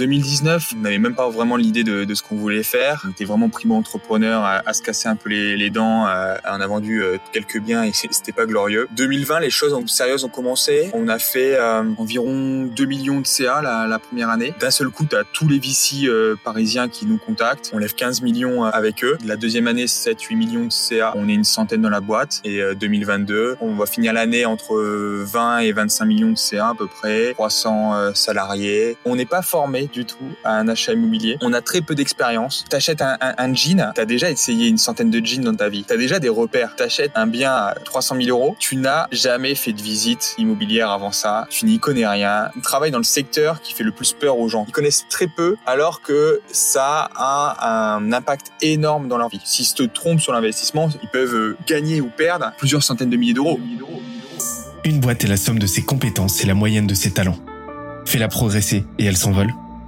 2019, on n'avait même pas vraiment l'idée de, de, ce qu'on voulait faire. On était vraiment primo-entrepreneur à, à, se casser un peu les, les dents. On a vendu euh, quelques biens et c'était pas glorieux. 2020, les choses sérieuses ont commencé. On a fait euh, environ 2 millions de CA la, la première année. D'un seul coup, à tous les VC euh, parisiens qui nous contactent. On lève 15 millions avec eux. La deuxième année, 7-8 millions de CA. On est une centaine dans la boîte. Et 2022, on va finir l'année entre 20 et 25 millions de CA à peu près. 300 salariés. On n'est pas formé du tout à un achat immobilier. On a très peu d'expérience. T'achètes un, un, jean, t'as déjà essayé une centaine de jeans dans ta vie. T'as déjà des repères. T'achètes un bien à 300 000 euros. Tu n'as jamais fait de visite immobilière avant ça. Tu n'y connais rien. Tu travailles dans le secteur qui fait le plus peur aux gens. Ils connaissent très peu alors que ça a un impact énorme dans leur vie. S'ils se trompent sur l'investissement, ils peuvent gagner ou perdre plusieurs centaines de milliers d'euros. Une boîte est la somme de ses compétences et la moyenne de ses talents. Fais-la progresser et elle s'envole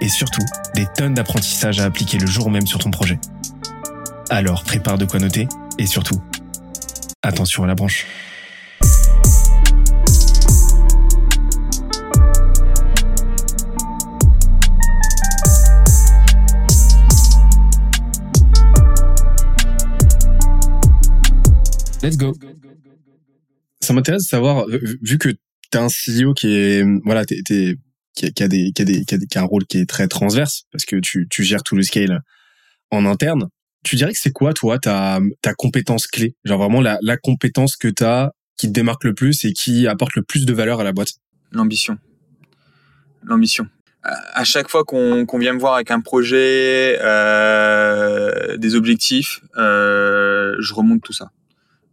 et surtout des tonnes d'apprentissages à appliquer le jour même sur ton projet. Alors prépare de quoi noter et surtout, attention à la branche. Let's go. Ça m'intéresse de savoir, vu que tu as un CEO qui est, voilà, t'es qui a, un rôle qui est très transverse parce que tu gères tout le scale en interne. Tu dirais que c'est quoi toi ta compétence clé, genre vraiment la compétence que tu as qui te démarque le plus et qui apporte le plus de valeur à la boîte? L'ambition. L'ambition. À chaque fois qu'on vient me voir avec un projet, euh, des objectifs, euh, je remonte tout ça.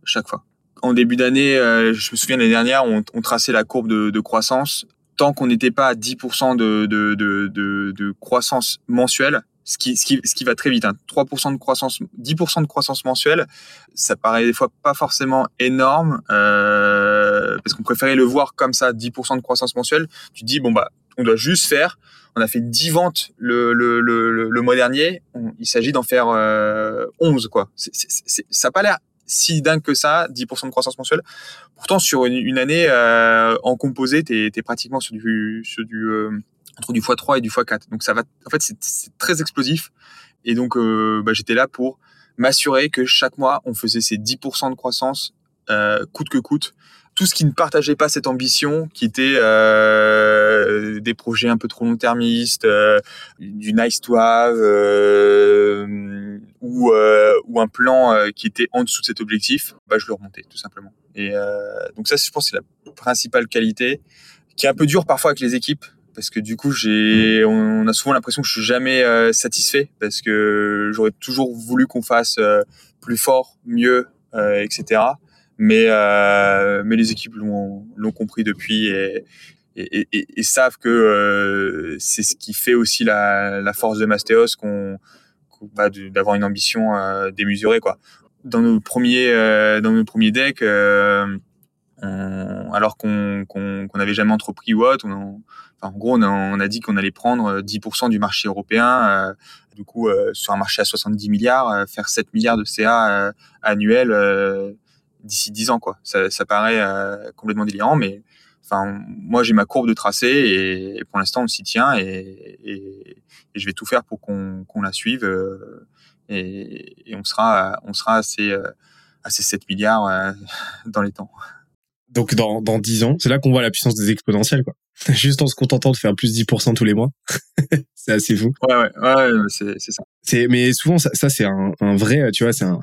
Chaque fois. En début d'année, euh, je me souviens l'année dernière, on, on traçait la courbe de croissance qu'on n'était pas à 10% de, de, de, croissance mensuelle, ce qui, ce qui, ce qui va très vite, hein. 3% de croissance, 10% de croissance mensuelle, ça paraît des fois pas forcément énorme, euh, parce qu'on préférait le voir comme ça, 10% de croissance mensuelle. Tu dis, bon, bah, on doit juste faire, on a fait 10 ventes le, le, le, mois dernier, il s'agit d'en faire euh, 11, quoi. C'est, c'est, ça n'a pas l'air si dingue que ça, 10% de croissance mensuelle. Pourtant, sur une, année euh, en composé, tu es, pratiquement sur du, sur du euh, entre du x3 et du x4. Donc ça va, en fait, c'est très explosif. Et donc, euh, bah, j'étais là pour m'assurer que chaque mois, on faisait ces 10% de croissance coûte que coûte tout ce qui ne partageait pas cette ambition, qui était euh, des projets un peu trop long-termistes, euh, du nice to have, euh, ou, euh, ou un plan euh, qui était en dessous de cet objectif, bah, je le remontais tout simplement. Et euh, donc ça, je pense, c'est la principale qualité, qui est un peu dur parfois avec les équipes, parce que du coup, on a souvent l'impression que je suis jamais satisfait, parce que j'aurais toujours voulu qu'on fasse plus fort, mieux, etc mais euh, mais les équipes l'ont l'ont compris depuis et et, et, savent que euh, c'est ce qui fait aussi la, la force de Mastéos qu'on bah, d'avoir une ambition euh, démesurée quoi. Dans nos premiers euh, dans nos premiers decks euh, on, alors qu'on qu'on qu'on n'avait jamais entrepris ou autre on, enfin, en gros on a, on a dit qu'on allait prendre 10% du marché européen du coup sur un marché à 70 milliards faire 7 milliards de CA annuels d'ici 10 ans quoi. Ça, ça paraît euh, complètement délirant, mais enfin moi j'ai ma courbe de tracé et, pour l'instant on s'y tient et, et, et, je vais tout faire pour qu'on la suive euh, et, on sera on sera assez euh, assez 7 milliards euh, dans les temps. Donc dans dans 10 ans, c'est là qu'on voit la puissance des exponentielles quoi. Juste en se contentant de faire plus 10% tous les mois. c'est assez fou. Ouais ouais ouais, c'est c'est ça. C'est mais souvent ça, ça c'est un, un vrai tu vois, c'est un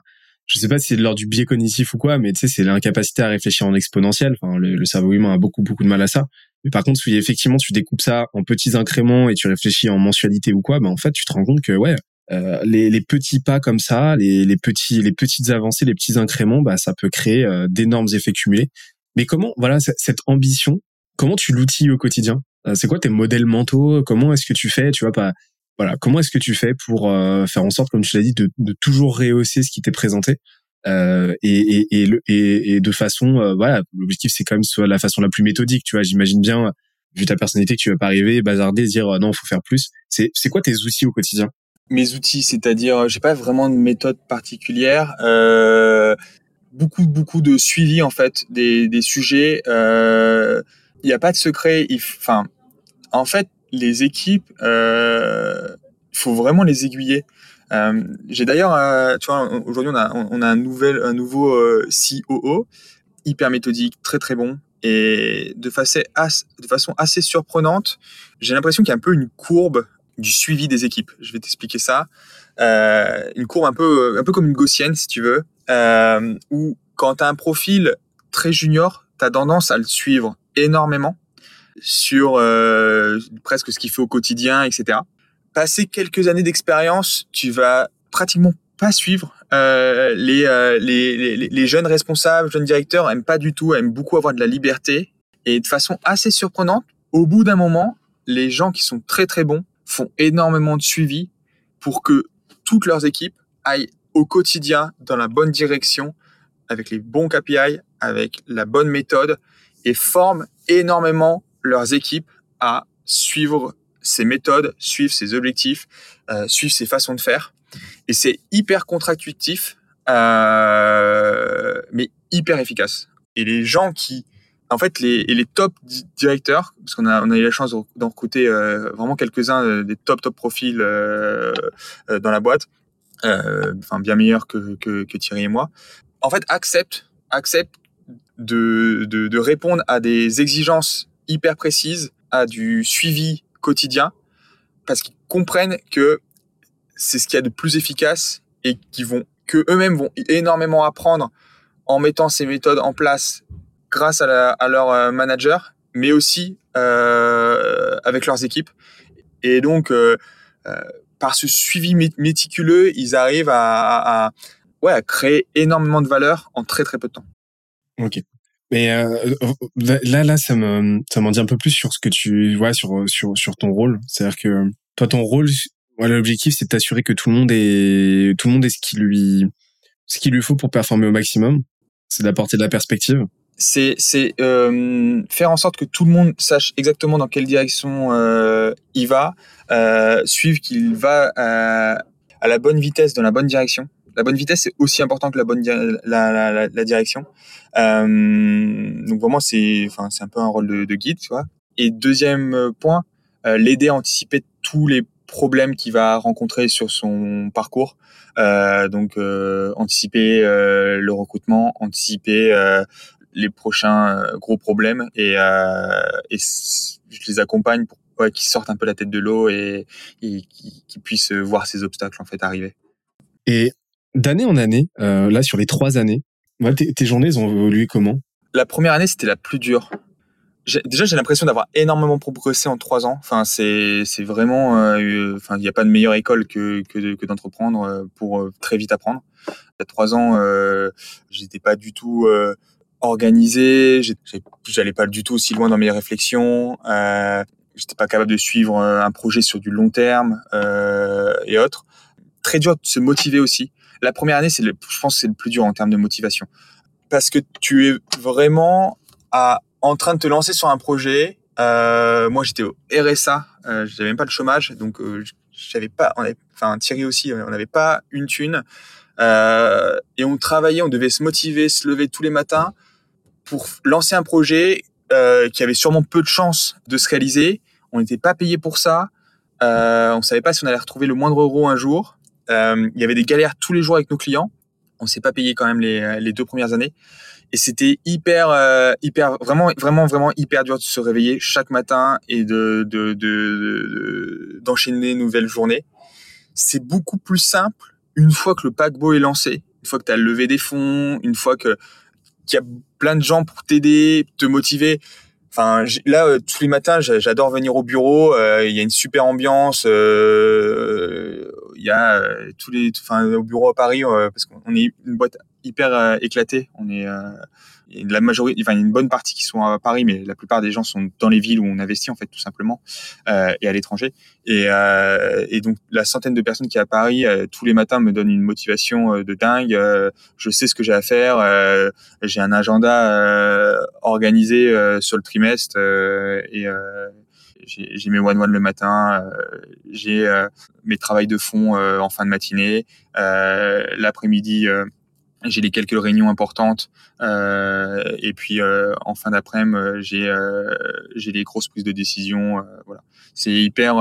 je sais pas si c'est de l'ordre du biais cognitif ou quoi, mais tu sais, c'est l'incapacité à réfléchir en exponentiel. Enfin, le, cerveau humain a beaucoup, beaucoup de mal à ça. Mais par contre, si effectivement tu découpes ça en petits incréments et tu réfléchis en mensualité ou quoi, ben en fait, tu te rends compte que ouais, euh, les, les, petits pas comme ça, les, les, petits, les petites avancées, les petits incréments, bah ça peut créer euh, d'énormes effets cumulés. Mais comment, voilà, cette ambition, comment tu l'outilles au quotidien? Euh, C'est quoi tes modèles mentaux? Comment est-ce que tu fais? Tu vois pas voilà, comment est-ce que tu fais pour euh, faire en sorte, comme tu l'as dit, de, de, toujours rehausser ce qui t'est présenté euh, et, et, et, et, de façon, euh, voilà, l'objectif c'est quand même soit la façon la plus méthodique, tu vois. J'imagine bien, vu ta personnalité, que tu vas pas arriver, bazarder, dire non, il faut faire plus. C'est c'est quoi tes outils au quotidien? Mes outils, c'est-à-dire, j'ai pas vraiment de méthode particulière. Euh, beaucoup beaucoup de suivi en fait des, des sujets. Il n'y a pas de secret. Enfin, en fait, les équipes, euh, il faut vraiment les aiguiller. Euh, j'ai d'ailleurs, euh, tu vois, aujourd'hui on a, on a un, nouvel, un nouveau euh, COO, hyper méthodique, très très bon, et de façon, assez surprenante, j'ai l'impression qu'il y a un peu une courbe du suivi des équipes. Je vais t'expliquer ça. Euh, une courbe un peu, un peu comme une gaussienne, si tu veux, euh, où quand tu as un profil très junior, tu as tendance à le suivre énormément sur euh, presque ce qu'il fait au quotidien, etc. Passer quelques années d'expérience, tu vas pratiquement pas suivre. Euh, les, euh, les, les, les, jeunes responsables, jeunes directeurs aiment pas du tout, aiment beaucoup avoir de la liberté. Et de façon assez surprenante, au bout d'un moment, les gens qui sont très très bons font énormément de suivi pour que toutes leurs équipes aillent au quotidien dans la bonne direction, avec les bons KPI, avec la bonne méthode, et forment énormément leurs équipes à suivre ces méthodes, suivre ces objectifs, euh, suivre ces façons de faire. Et c'est hyper contractuitif, euh, mais hyper efficace. Et les gens qui, en fait, les, les top directeurs, parce qu'on a, on a eu la chance d'en recruter euh, vraiment quelques-uns euh, des top top profils dans la boîte, enfin bien meilleurs que, que, Thierry et moi, en fait, acceptent, acceptent de, de répondre à des exigences hyper précises, à du suivi quotidien, parce qu'ils comprennent que c'est ce qu'il y a de plus efficace et qui vont que eux-mêmes vont énormément apprendre en mettant ces méthodes en place grâce à, leur euh, manager, mais aussi euh, avec leurs équipes. Et donc, euh, par ce suivi méticuleux, ils arrivent à, à créer énormément de valeur en très très peu de temps. Ok. Mais euh, là, là, ça me, ça m'en dit un peu plus sur ce que tu vois sur sur sur ton rôle. C'est-à-dire que toi, ton rôle, l'objectif, c'est de t'assurer que tout le monde est tout le monde est ce qui lui ce qu'il lui faut pour performer au maximum. C'est d'apporter de la perspective. C'est c'est euh, faire en sorte que tout le monde sache exactement dans quelle direction euh, il va, euh, suivre qu'il va euh, à la bonne vitesse, dans la bonne direction la bonne vitesse c'est aussi important que la bonne la, la, la, la direction. Euh, donc vraiment c'est enfin c'est un peu un rôle de, de, guide, tu vois. Et deuxième point, euh, l'aider à anticiper tous les problèmes qu'il va rencontrer sur son parcours. Euh, donc euh, anticiper euh, le recrutement, anticiper euh, les prochains gros problèmes et, et je les accompagne pour ouais, qu'ils sortent un peu la tête de l'eau et, et qu'ils puissent voir ces obstacles en fait arriver. Et d'année en année, euh, là sur les trois années, ouais, tes, journées ont évolué comment? La première année, c'était la plus dure. Déjà, j'ai l'impression d'avoir énormément progressé en trois ans. Enfin, c'est vraiment, euh, enfin, il n'y a pas de meilleure école que que, d'entreprendre euh, pour euh, très vite apprendre. Il y a trois ans, euh, j'étais pas du tout euh, organisé. J'allais pas du tout aussi loin dans mes réflexions. Euh, j'étais pas capable de suivre un projet sur du long terme euh, et autres. Très dur de se motiver aussi la première année, c'est le, je pense c'est le plus dur en termes de motivation. Parce que tu es vraiment en train de te lancer sur un projet. Euh, moi, j'étais au RSA, euh, j'avais même pas le chômage, donc euh, j'avais pas, on enfin Thierry aussi, on n'avait pas une thune. Euh, et on travaillait, on devait se motiver, se lever tous les matins pour lancer un projet euh, qui avait sûrement peu de chances de se réaliser. On n'était pas payé pour ça. Euh, on savait pas si on allait retrouver le moindre euro un jour. Euh, il y avait des galères tous les jours avec nos clients. On s'est pas payé quand même les, les deux premières années. Et c'était hyper, euh, hyper, vraiment, vraiment, vraiment hyper dur de se réveiller chaque matin et de, de, de, d'enchaîner de, nouvelles journées. C'est beaucoup plus simple une fois que le paquebot est lancé, une fois que tu as levé des fonds, une fois que qu'il y a plein de gens pour t'aider, te motiver. Enfin, là, euh, tous les matins, j'adore venir au bureau. Euh, il y a une super ambiance. Euh, il y a tous les, enfin, au bureau à Paris, parce qu'on est une boîte hyper éclaté. On est la majorité, enfin, une bonne partie qui sont à Paris, mais la plupart des gens sont dans les villes où on investit en fait tout simplement euh, et à l'étranger. Et, euh, et, donc la centaine de personnes qui est à Paris euh, tous les matins me donne une motivation euh, de dingue. Euh, je sais ce que j'ai à faire. j'ai un agenda organisé sur le trimestre et j'ai mes one one le matin, j'ai mes travails de fond en fin de matinée, l'après-midi j'ai les quelques réunions importantes euh, et puis euh, en fin d'après-midi euh, j'ai euh, j'ai les grosses prises de décision voilà c'est hyper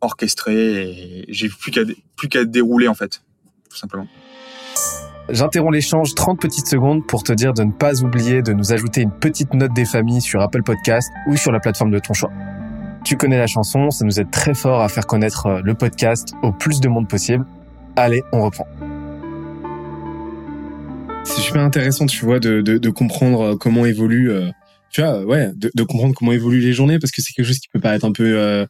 orchestré et j'ai plus qu'à plus qu'à dérouler en fait tout simplement J'interromps l'échange 30 petites secondes pour te dire de ne pas oublier de nous ajouter une petite note des familles sur Apple Podcast ou sur la plateforme de ton choix. Tu connais la chanson, ça nous aide très fort à faire connaître le podcast au plus de monde possible. Allez, on reprend c'est super intéressant, tu vois, de, de, de comprendre euh, comment évolue, euh, tu vois, ouais, de, de, comprendre comment évoluent les journées parce que c'est quelque chose qui peut paraître un peu euh,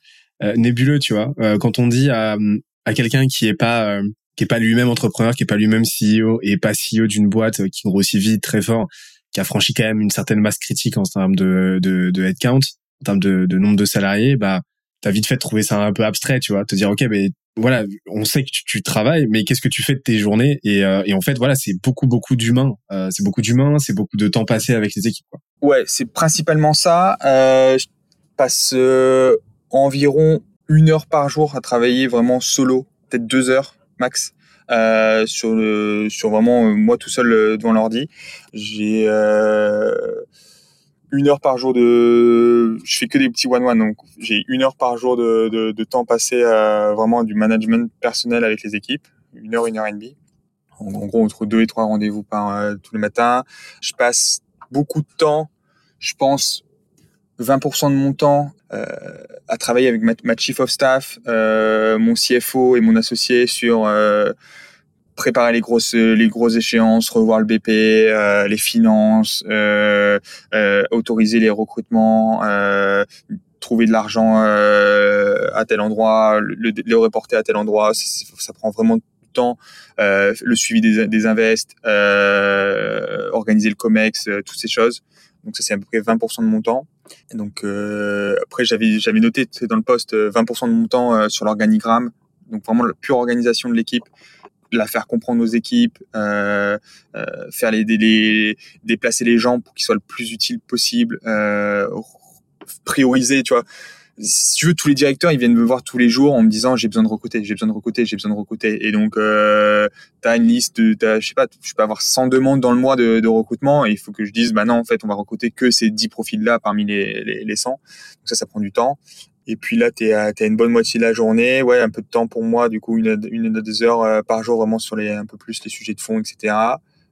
nébuleux, tu vois. quand on dit à, à quelqu'un qui est pas qui est pas lui-même entrepreneur, qui est pas lui-même CEO et pas CEO d'une boîte qui grossit vite, très fort, qui a franchi quand même une certaine masse critique en termes de, de, de headcount, en termes de, nombre de salariés, bah t'as vite fait de trouver ça un peu abstrait, tu vois, te dire ok, mais voilà, on sait que tu, travailles, mais qu'est-ce que tu fais de tes journées? Et, euh, en fait, voilà, c'est beaucoup, beaucoup d'humains. Euh, c'est beaucoup d'humains, c'est beaucoup de temps passé avec les équipes. Quoi. Ouais, c'est principalement ça. Euh, je passe environ une heure par jour à travailler vraiment solo, peut-être deux heures max. sur sur vraiment moi tout seul devant l'ordi j'ai une heure par jour de, je fais que des petits one one, donc j'ai une heure par jour de, de, de temps passé à vraiment du management personnel avec les équipes, une heure, une heure et demie. En, gros, entre deux et trois rendez-vous par euh, tous les matins. Je passe beaucoup de temps, je pense 20% de mon temps euh, à travailler avec ma, ma chief of staff, euh, mon CFO et mon associé sur euh, préparer les grosses les grosses échéances, revoir le BP, euh, les finances, euh, euh, autoriser les recrutements, euh, trouver de l'argent euh, à tel endroit, le, le, reporter à tel endroit, ça prend vraiment du temps. le suivi des, des invests, organiser le comex, toutes ces choses. Donc ça c'est à peu près 20% de mon temps. Et donc après j'avais j'avais noté dans le poste 20% de mon temps sur l'organigramme, donc vraiment la pure organisation de l'équipe la faire comprendre aux équipes, euh, euh, faire les, déplacer les gens pour qu'ils soient le plus utiles possible, euh, prioriser, tu vois. Si tu veux, tous les directeurs, ils viennent me voir tous les jours en me disant j'ai besoin de recruter, j'ai besoin de recruter, j'ai besoin de recruter. Et donc, euh, tu as une liste, de, je sais pas, je peux avoir 100 demandes dans le mois de, de recrutement et il faut que je dise, bah non, en fait, on va recruter que ces 10 profils-là parmi les, les, les 100. Donc ça, ça prend du temps. Et puis là, tu as une bonne moitié de la journée. Ouais, un peu de temps pour moi, du coup, une, une deux heures euh, par jour, vraiment sur les un peu plus les sujets de fond, etc.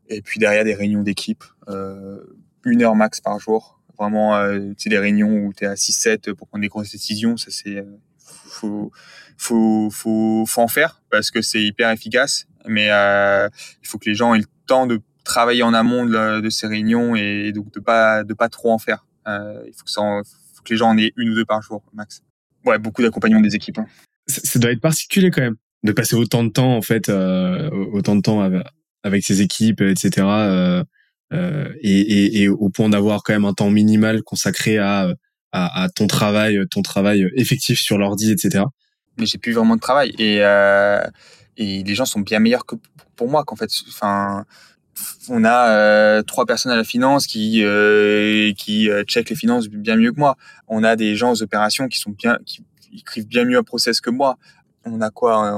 Et puis derrière, des réunions d'équipe, euh, une heure max par jour. Vraiment, euh, tu des réunions où tu es à 6-7 pour prendre des grosses décisions. Ça, c'est. Euh, faut, faut, faut, faut en faire parce que c'est hyper efficace. Mais euh, il faut que les gens aient le temps de travailler en amont de, de ces réunions et donc de pas de pas trop en faire. Euh, il faut que ça en, que les gens en aient une ou deux par jour, max. Ouais, beaucoup d'accompagnement des équipes. Hein. Ça, doit être particulier quand même de passer autant de temps en fait, euh, autant de temps avec, ses équipes, etc. Euh, euh, et, et, et, au point d'avoir quand même un temps minimal consacré à, à, à ton travail, ton travail effectif sur l'ordi, etc. Mais j'ai plus vraiment de travail et et les gens sont bien meilleurs que pour moi qu'en fait. Enfin, on a euh, trois personnes à la finance qui euh, qui euh, checkent les finances bien mieux que moi. On a des gens aux opérations qui sont bien qui écrivent bien mieux un process que moi. On a quoi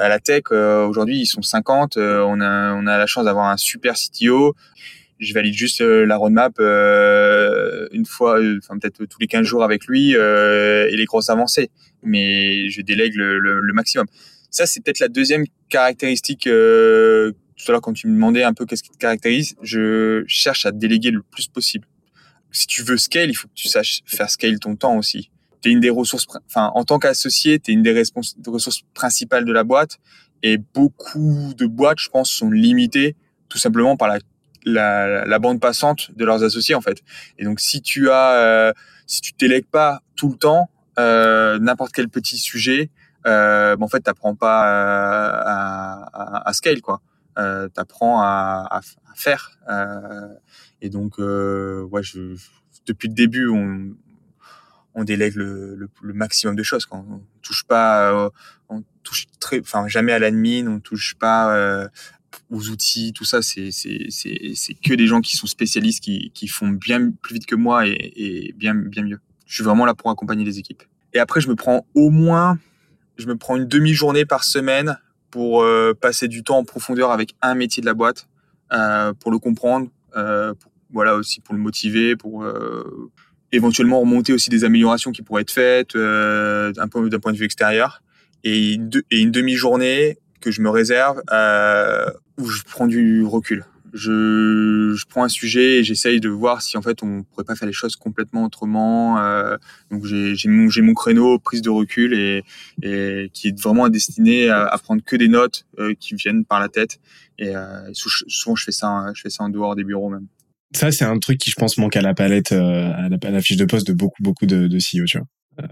à la tech aujourd'hui ils sont 50. on a on a la chance d'avoir un super CTO. Je valide juste la roadmap une fois, enfin peut-être tous les 15 jours avec lui et les grosses avancées. Mais je délègue le, le maximum. Ça c'est peut-être la deuxième caractéristique tout à l'heure quand tu me demandais un peu qu'est-ce qui te caractérise, je cherche à déléguer le plus possible. Si tu veux scale, il faut que tu saches faire scale ton temps aussi. T'es une des ressources, enfin en tant qu'associé, t'es une des, ressources principales de la boîte. Et beaucoup de boîtes, je pense, sont limitées tout simplement par la, bande passante de leurs associés en fait. Et donc si tu as, euh, si tu délègues pas tout le temps euh, n'importe quel petit sujet, euh, ben, en fait t'apprends pas à, à, à, scale quoi. Euh, t'apprends à, à, faire. Euh, et donc, euh, depuis le début, on, délègue le, maximum de choses. Quand on touche pas, euh, on touche très, enfin jamais à l'admin, on touche pas aux outils, tout ça. C'est que des gens qui sont spécialistes, qui qui font bien plus vite que moi et, et bien bien mieux. Je suis vraiment là pour accompagner les équipes. Et après, je me prends au moins, je me prends une demi-journée par semaine pour euh, passer du temps en profondeur avec un métier de la boîte, euh, pour le comprendre, euh, pour, voilà aussi pour le motiver, pour éventuellement remonter aussi des améliorations qui pourraient être faites d'un point, point de vue extérieur. Et, et une demi-journée que je me réserve où je prends du recul je, je, prends un sujet et j'essaye de voir si en fait on pourrait pas faire les choses complètement autrement. Euh, donc j'ai mon, mon créneau prise de recul et, et qui est vraiment destiné à, à prendre que des notes euh, qui viennent par la tête. Et euh, souvent je fais ça, je fais ça en dehors des bureaux même. Ça c'est un truc qui je pense manque à la palette, euh, à, la, à la fiche de poste de beaucoup beaucoup de, de CEO, tu vois. Euh,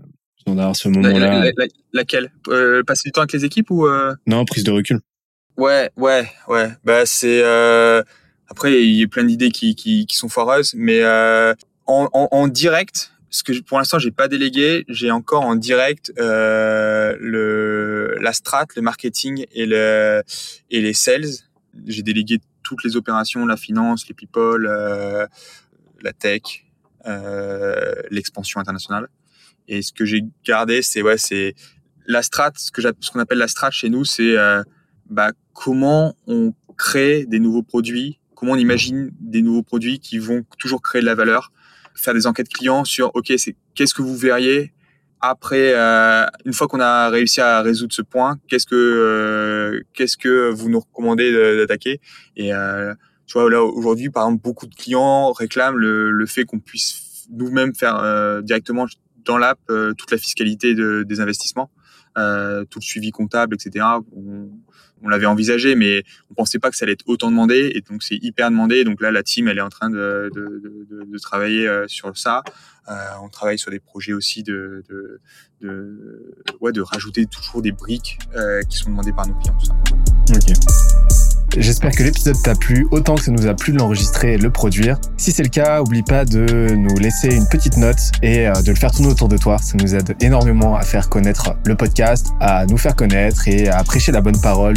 d'avoir ce moment-là. La, la, la, laquelle? Euh, Passer du temps avec les équipes ou Non, prise de recul. Ouais, ouais, ouais. Bah c'est euh... après il y a plein d'idées qui, qui, qui sont foireuses, mais euh, en, en, en, direct, ce que pour l'instant j'ai pas délégué, j'ai encore en direct euh, le la strat, le marketing et le et les sales. J'ai délégué toutes les opérations, la finance, les people, euh, la tech, euh, l'expansion internationale. Et ce que j'ai gardé, c'est ouais, c'est la strat, ce que ce qu'on appelle la strat chez nous, c'est euh, bah, comment on crée des nouveaux produits, comment on imagine des nouveaux produits qui vont toujours créer de la valeur, faire des enquêtes clients sur ok c'est qu'est-ce que vous verriez après euh, une fois qu'on a réussi à résoudre ce point qu'est-ce que euh, qu'est-ce que vous nous recommandez d'attaquer? Et euh, tu vois là aujourd'hui par exemple beaucoup de clients réclament le, le fait qu'on puisse nous-mêmes faire euh, directement dans l'app euh, toute la fiscalité de, des investissements euh, tout le suivi comptable etc on l'avait envisagé, mais on pensait pas que ça allait être autant demandé, et donc c'est hyper demandé. Donc là, la team, elle est en train de, de, de, travailler euh, sur ça. Euh, on travaille sur des projets aussi de, de, de, ouais, de rajouter toujours des briques euh, qui sont demandées par nos clients. J'espère que l'épisode t'a plu autant que ça nous a plu de l'enregistrer et de le produire. Si c'est le cas, oublie pas de nous laisser une petite note et de le faire tourner autour de toi. Ça nous aide énormément à faire connaître le podcast, à nous faire connaître et à prêcher la bonne parole